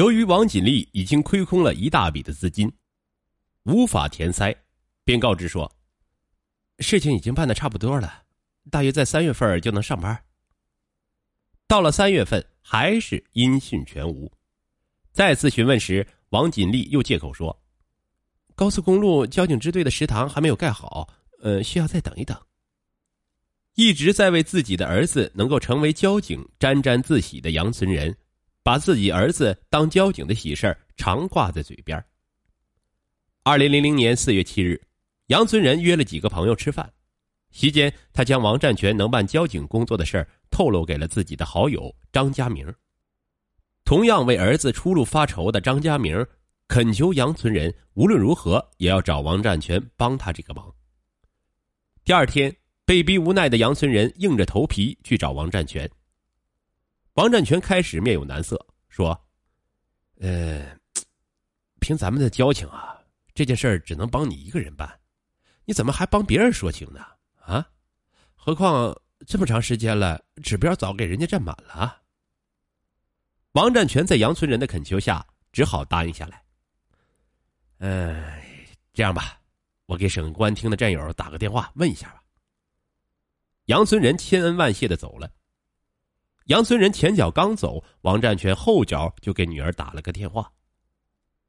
由于王锦丽已经亏空了一大笔的资金，无法填塞，便告知说：“事情已经办的差不多了，大约在三月份就能上班。”到了三月份，还是音讯全无。再次询问时，王锦丽又借口说：“高速公路交警支队的食堂还没有盖好，呃，需要再等一等。”一直在为自己的儿子能够成为交警沾沾自喜的杨存仁。把自己儿子当交警的喜事常挂在嘴边。二零零零年四月七日，杨存仁约了几个朋友吃饭，席间他将王占全能办交警工作的事透露给了自己的好友张家明。同样为儿子出路发愁的张家明，恳求杨存仁无论如何也要找王占全帮他这个忙。第二天，被逼无奈的杨存仁硬着头皮去找王占全。王占全开始面有难色，说：“呃，凭咱们的交情啊，这件事儿只能帮你一个人办，你怎么还帮别人说情呢？啊？何况这么长时间了，指标早给人家占满了。”王占全在杨村人的恳求下，只好答应下来。嗯，这样吧，我给省公安厅的战友打个电话问一下吧。杨村人千恩万谢的走了。杨村人前脚刚走，王占全后脚就给女儿打了个电话。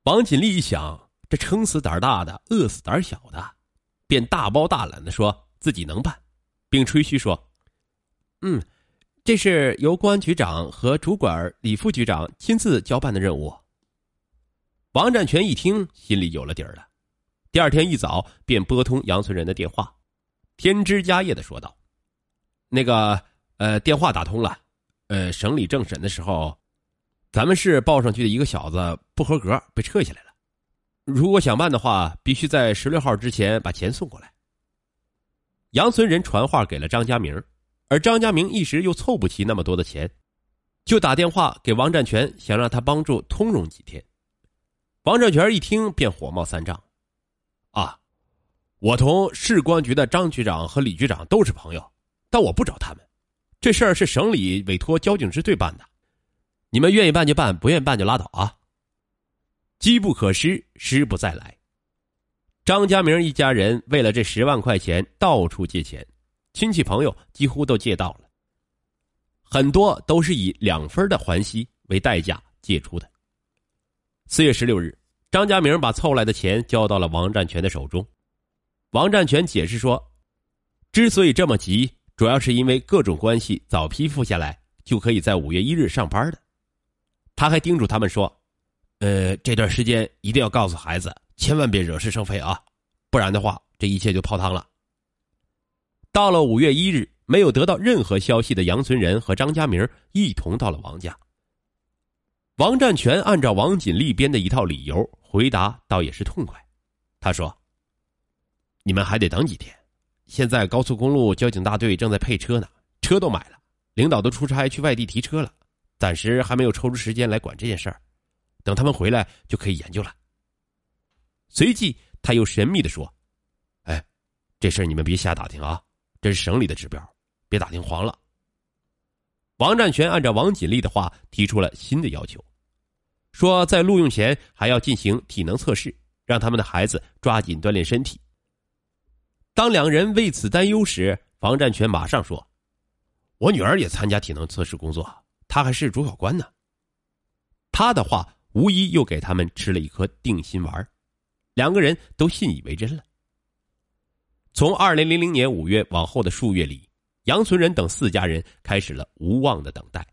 王锦丽一想，这撑死胆大的，饿死胆小的，便大包大揽的说自己能办，并吹嘘说：“嗯，这是由公安局长和主管李副局长亲自交办的任务。”王占全一听，心里有了底儿了。第二天一早便拨通杨村人的电话，添枝加叶的说道：“那个，呃，电话打通了。”呃，省里政审的时候，咱们市报上去的一个小子不合格，被撤下来了。如果想办的话，必须在十六号之前把钱送过来。杨存仁传话给了张家明，而张家明一时又凑不齐那么多的钱，就打电话给王占全，想让他帮助通融几天。王占全一听便火冒三丈：“啊，我同市公安局的张局长和李局长都是朋友，但我不找他们。”这事儿是省里委托交警支队办的，你们愿意办就办，不愿意办就拉倒啊。机不可失，失不再来。张家明一家人为了这十万块钱到处借钱，亲戚朋友几乎都借到了，很多都是以两分的还息为代价借出的。四月十六日，张家明把凑来的钱交到了王占全的手中，王占全解释说，之所以这么急。主要是因为各种关系早批复下来，就可以在五月一日上班的。他还叮嘱他们说：“呃，这段时间一定要告诉孩子，千万别惹是生非啊，不然的话，这一切就泡汤了。”到了五月一日，没有得到任何消息的杨存仁和张家明一同到了王家。王占全按照王锦丽编的一套理由回答，倒也是痛快。他说：“你们还得等几天。”现在高速公路交警大队正在配车呢，车都买了，领导都出差去外地提车了，暂时还没有抽出时间来管这件事儿，等他们回来就可以研究了。随即他又神秘的说：“哎，这事儿你们别瞎打听啊，这是省里的指标，别打听黄了。”王占全按照王锦丽的话提出了新的要求，说在录用前还要进行体能测试，让他们的孩子抓紧锻炼身体。当两人为此担忧时，王占全马上说：“我女儿也参加体能测试工作，她还是主考官呢。”他的话无疑又给他们吃了一颗定心丸，两个人都信以为真了。从二零零零年五月往后的数月里，杨存仁等四家人开始了无望的等待。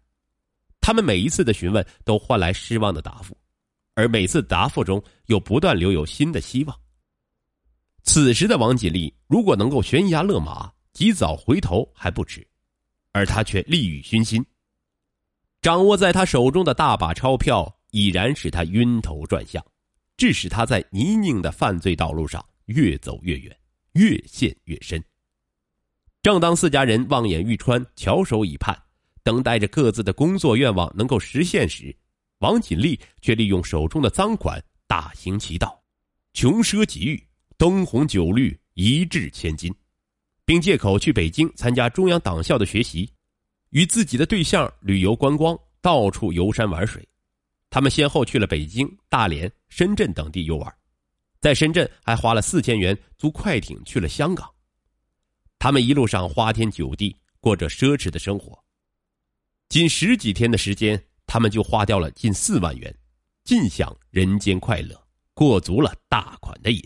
他们每一次的询问都换来失望的答复，而每次答复中又不断留有新的希望。此时的王锦丽如果能够悬崖勒马，及早回头还不迟，而他却利欲熏心。掌握在他手中的大把钞票已然使他晕头转向，致使他在泥泞的犯罪道路上越走越远，越陷越深。正当四家人望眼欲穿，翘首以盼，等待着各自的工作愿望能够实现时，王锦丽却利用手中的赃款大行其道，穷奢极欲。灯红酒绿，一掷千金，并借口去北京参加中央党校的学习，与自己的对象旅游观光，到处游山玩水，他们先后去了北京、大连、深圳等地游玩，在深圳还花了四千元租快艇去了香港。他们一路上花天酒地，过着奢侈的生活。仅十几天的时间，他们就花掉了近四万元，尽享人间快乐，过足了大款的瘾。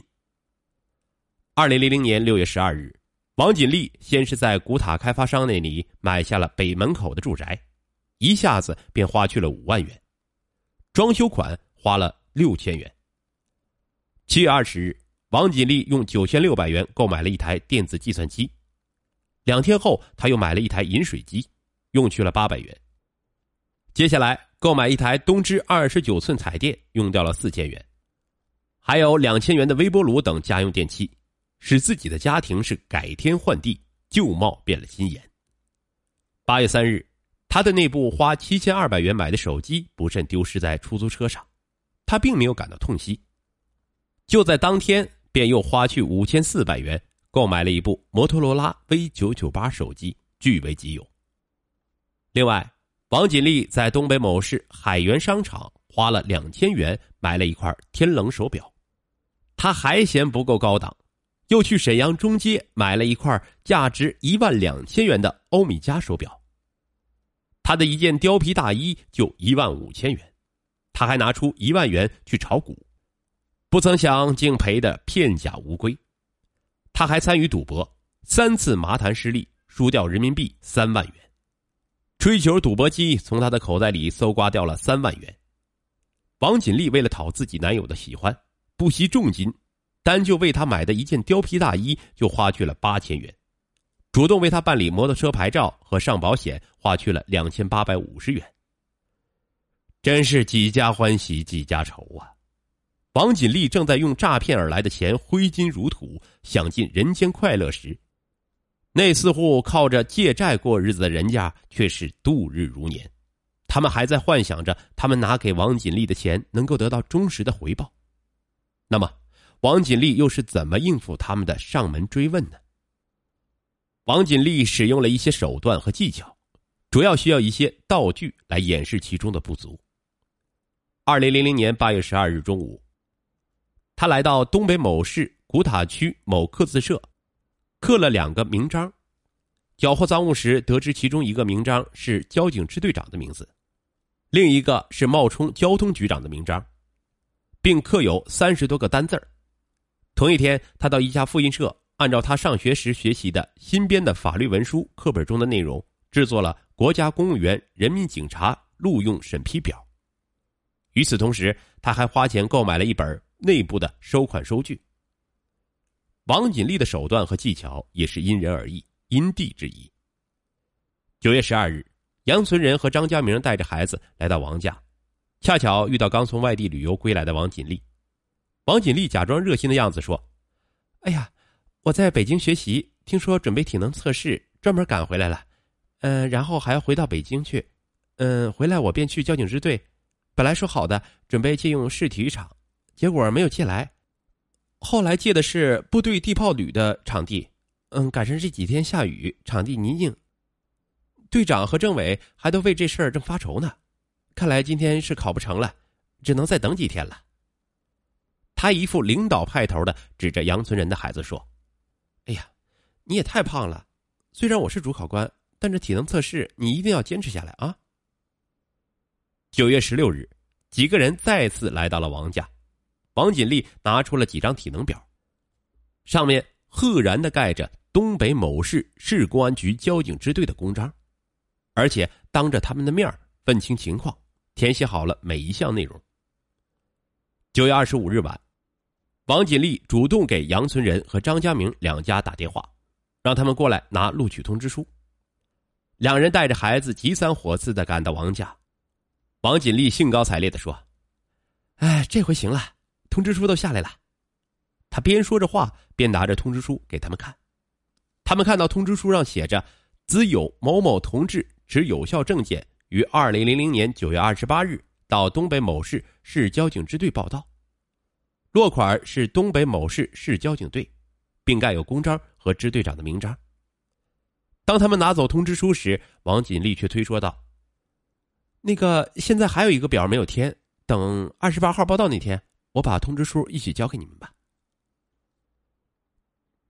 二零零零年六月十二日，王锦丽先是在古塔开发商那里买下了北门口的住宅，一下子便花去了五万元，装修款花了六千元。七月二十日，王锦丽用九千六百元购买了一台电子计算机。两天后，他又买了一台饮水机，用去了八百元。接下来购买一台东芝二十九寸彩电，用掉了四千元，还有两千元的微波炉等家用电器，使自己的家庭是改天换地，旧貌变了新颜。八月三日，他的那部花七千二百元买的手机不慎丢失在出租车上，他并没有感到痛惜，就在当天便又花去五千四百元。购买了一部摩托罗拉 V 九九八手机，据为己有。另外，王锦丽在东北某市海源商场花了两千元买了一块天冷手表，他还嫌不够高档，又去沈阳中街买了一块价值一万两千元的欧米茄手表。他的一件貂皮大衣就一万五千元，他还拿出一万元去炒股，不曾想竟赔得片甲无归。他还参与赌博，三次麻坛失利，输掉人民币三万元。吹球赌博机从他的口袋里搜刮掉了三万元。王锦丽为了讨自己男友的喜欢，不惜重金，单就为他买的一件貂皮大衣就花去了八千元，主动为他办理摩托车牌照和上保险花去了两千八百五十元。真是几家欢喜几家愁啊！王锦丽正在用诈骗而来的钱挥金如土，享尽人间快乐时，那似乎靠着借债过日子的人家却是度日如年。他们还在幻想着，他们拿给王锦丽的钱能够得到忠实的回报。那么，王锦丽又是怎么应付他们的上门追问呢？王锦丽使用了一些手段和技巧，主要需要一些道具来掩饰其中的不足。二零零零年八月十二日中午。他来到东北某市古塔区某刻字社，刻了两个名章。缴获赃物时，得知其中一个名章是交警支队长的名字，另一个是冒充交通局长的名章，并刻有三十多个单字同一天，他到一家复印社，按照他上学时学习的新编的法律文书课本中的内容，制作了《国家公务员人民警察录用审批表》。与此同时，他还花钱购买了一本。内部的收款收据。王锦丽的手段和技巧也是因人而异，因地制宜。九月十二日，杨存仁和张家明带着孩子来到王家，恰巧遇到刚从外地旅游归来的王锦丽。王锦丽假装热心的样子说：“哎呀，我在北京学习，听说准备体能测试，专门赶回来了。嗯，然后还要回到北京去。嗯，回来我便去交警支队。本来说好的，准备借用市体育场。”结果没有借来，后来借的是部队地炮旅的场地，嗯，赶上这几天下雨，场地泥泞。队长和政委还都为这事儿正发愁呢，看来今天是考不成了，只能再等几天了。他一副领导派头的，指着杨存仁的孩子说：“哎呀，你也太胖了，虽然我是主考官，但这体能测试你一定要坚持下来啊。”九月十六日，几个人再次来到了王家。王锦丽拿出了几张体能表，上面赫然的盖着东北某市市公安局交警支队的公章，而且当着他们的面问清情况，填写好了每一项内容。九月二十五日晚，王锦丽主动给杨存仁和张家明两家打电话，让他们过来拿录取通知书。两人带着孩子急三火四的赶到王家，王锦丽兴高采烈的说：“哎，这回行了。”通知书都下来了，他边说着话边拿着通知书给他们看。他们看到通知书上写着：“兹有某某同志持有效证件，于二零零零年九月二十八日到东北某市市交警支队报到。”落款是东北某市市交警队，并盖有公章和支队长的名章。当他们拿走通知书时，王锦丽却推说道：“那个现在还有一个表没有填，等二十八号报到那天，我把通知书一起交给你们吧。